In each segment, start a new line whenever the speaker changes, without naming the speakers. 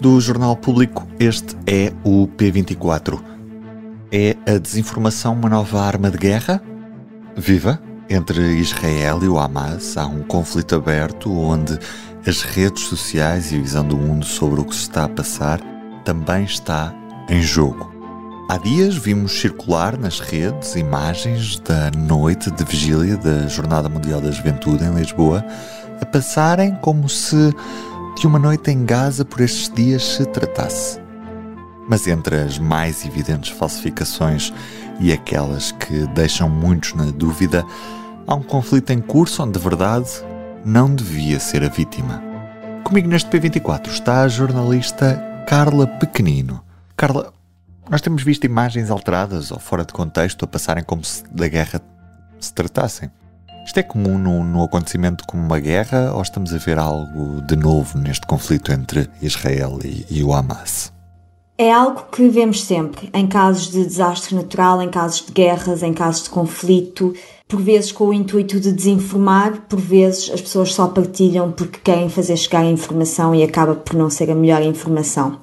Do Jornal Público, este é o P24. É a desinformação uma nova arma de guerra? Viva! Entre Israel e o Hamas há um conflito aberto onde as redes sociais e a visão do mundo sobre o que se está a passar também está em jogo. Há dias vimos circular nas redes imagens da noite de vigília da Jornada Mundial da Juventude em Lisboa a passarem como se de uma noite em Gaza por estes dias se tratasse. Mas entre as mais evidentes falsificações e aquelas que deixam muitos na dúvida, há um conflito em curso onde, de verdade, não devia ser a vítima. Comigo neste P24 está a jornalista Carla Pequenino. Carla, nós temos visto imagens alteradas ou fora de contexto a passarem como se da guerra se tratassem. Isto é comum num, num acontecimento como uma guerra ou estamos a ver algo de novo neste conflito entre Israel e, e o Hamas?
É algo que vemos sempre, em casos de desastre natural, em casos de guerras, em casos de conflito, por vezes com o intuito de desinformar, por vezes as pessoas só partilham porque querem fazer chegar a informação e acaba por não ser a melhor informação.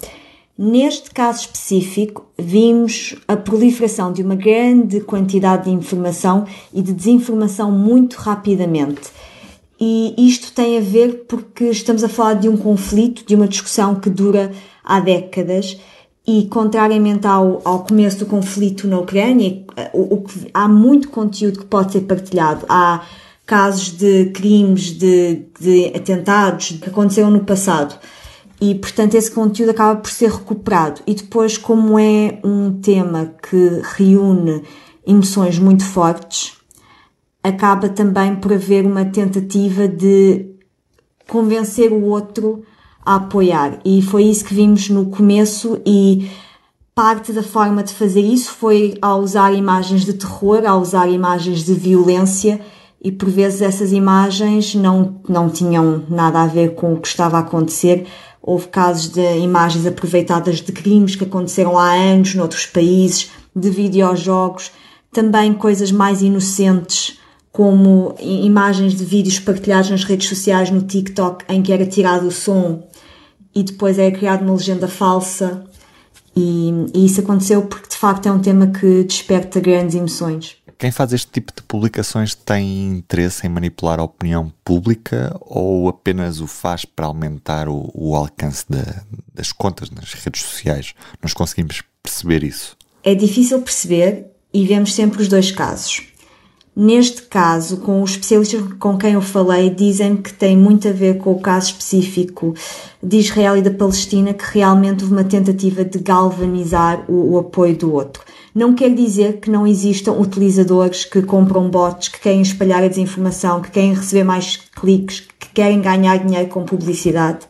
Neste caso específico, vimos a proliferação de uma grande quantidade de informação e de desinformação muito rapidamente. E isto tem a ver porque estamos a falar de um conflito, de uma discussão que dura há décadas e, contrariamente ao, ao começo do conflito na Ucrânia, o, o, há muito conteúdo que pode ser partilhado. Há casos de crimes, de, de atentados que aconteceram no passado e portanto esse conteúdo acaba por ser recuperado. E depois, como é um tema que reúne emoções muito fortes, acaba também por haver uma tentativa de convencer o outro a apoiar. E foi isso que vimos no começo e parte da forma de fazer isso foi ao usar imagens de terror, ao usar imagens de violência e por vezes essas imagens não, não tinham nada a ver com o que estava a acontecer, Houve casos de imagens aproveitadas de crimes que aconteceram há anos noutros países, de videojogos, também coisas mais inocentes, como imagens de vídeos partilhados nas redes sociais no TikTok em que era tirado o som e depois era criada uma legenda falsa. E, e isso aconteceu porque de facto é um tema que desperta grandes emoções.
Quem faz este tipo de publicações tem interesse em manipular a opinião pública ou apenas o faz para aumentar o, o alcance das contas nas redes sociais? Nós conseguimos perceber isso?
É difícil perceber e vemos sempre os dois casos. Neste caso, com os especialistas com quem eu falei, dizem que tem muito a ver com o caso específico de Israel e da Palestina, que realmente houve uma tentativa de galvanizar o, o apoio do outro. Não quer dizer que não existam utilizadores que compram bots, que querem espalhar a desinformação, que querem receber mais cliques, que querem ganhar dinheiro com publicidade,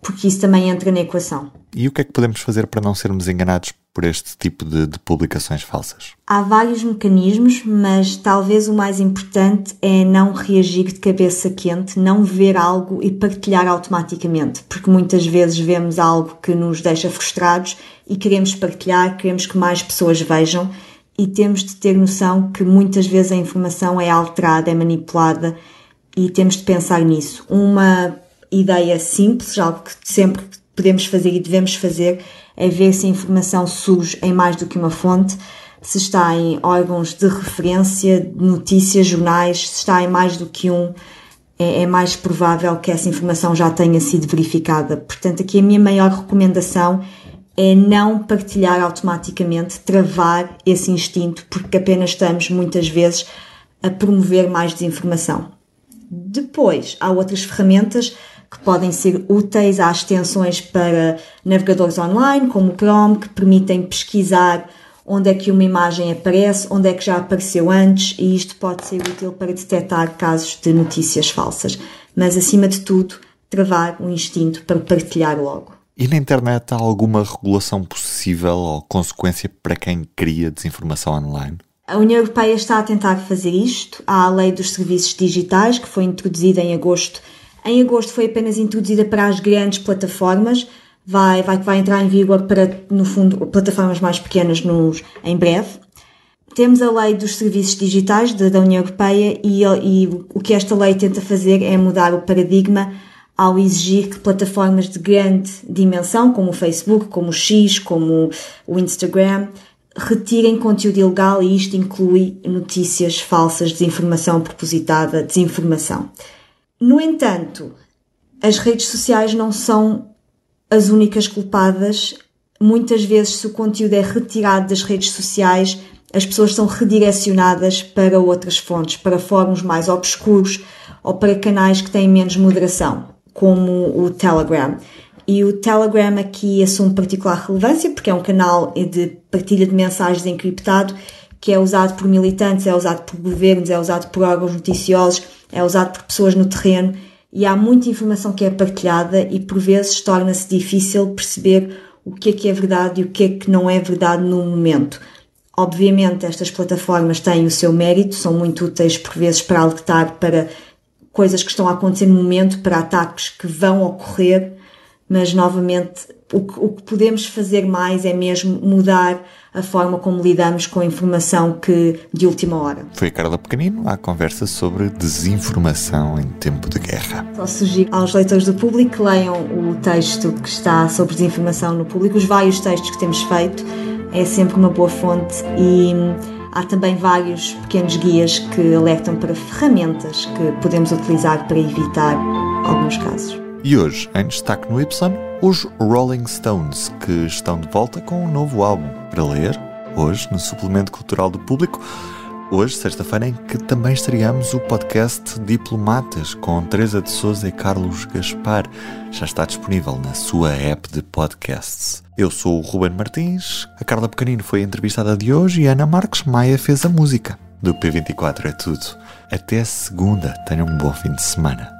porque isso também entra na equação.
E o que é que podemos fazer para não sermos enganados por este tipo de, de, publicações falsas?
Há vários mecanismos, mas talvez o mais importante é não reagir de cabeça quente, não ver algo e partilhar automaticamente, porque muitas vezes vemos algo que nos deixa frustrados e queremos partilhar, queremos que mais pessoas vejam e temos de ter noção que muitas vezes a informação é alterada, é manipulada e temos de pensar nisso. Uma ideia simples, algo que sempre podemos fazer e devemos fazer, é ver se a informação surge em mais do que uma fonte, se está em órgãos de referência, notícias, jornais, se está em mais do que um, é, é mais provável que essa informação já tenha sido verificada. Portanto, aqui a minha maior recomendação é não partilhar automaticamente, travar esse instinto, porque apenas estamos muitas vezes a promover mais desinformação. Depois, há outras ferramentas que podem ser úteis, há extensões para navegadores online, como o Chrome, que permitem pesquisar onde é que uma imagem aparece, onde é que já apareceu antes, e isto pode ser útil para detectar casos de notícias falsas. Mas, acima de tudo, travar o instinto para partilhar logo.
E na internet há alguma regulação possível ou consequência para quem cria desinformação online?
A União Europeia está a tentar fazer isto. Há a Lei dos Serviços Digitais, que foi introduzida em agosto. Em agosto foi apenas introduzida para as grandes plataformas. Vai, vai, vai entrar em vigor para, no fundo, plataformas mais pequenas nos, em breve. Temos a Lei dos Serviços Digitais da, União Europeia e, e o que esta lei tenta fazer é mudar o paradigma ao exigir que plataformas de grande dimensão, como o Facebook, como o X, como o Instagram, retirem conteúdo ilegal e isto inclui notícias falsas, desinformação propositada, desinformação. No entanto, as redes sociais não são as únicas culpadas. Muitas vezes, se o conteúdo é retirado das redes sociais, as pessoas são redirecionadas para outras fontes, para fóruns mais obscuros ou para canais que têm menos moderação, como o Telegram. E o Telegram aqui assume particular relevância porque é um canal de partilha de mensagens encriptado que é usado por militantes, é usado por governos, é usado por órgãos noticiosos, é usado por pessoas no terreno e há muita informação que é partilhada e por vezes torna-se difícil perceber o que é que é verdade e o que é que não é verdade no momento. Obviamente, estas plataformas têm o seu mérito, são muito úteis por vezes para alertar para coisas que estão a acontecer no momento, para ataques que vão ocorrer, mas novamente o que, o que podemos fazer mais é mesmo mudar a forma como lidamos com a informação que de última hora.
Foi a Carla Pequenino à conversa sobre desinformação em tempo de guerra.
Só sugiro aos leitores do público que leiam o texto que está sobre desinformação no público, os vários textos que temos feito, é sempre uma boa fonte e há também vários pequenos guias que alertam para ferramentas que podemos utilizar para evitar alguns casos.
E hoje, em destaque no Y, os Rolling Stones, que estão de volta com um novo álbum para ler, hoje, no Suplemento Cultural do Público. Hoje, sexta-feira, em que também estreamos o podcast Diplomatas com Teresa de Souza e Carlos Gaspar. Já está disponível na sua app de podcasts. Eu sou o Ruben Martins, a Carla Pequenino foi a entrevistada de hoje e a Ana Marques Maia fez a música. Do P24 é tudo. Até segunda. Tenham um bom fim de semana.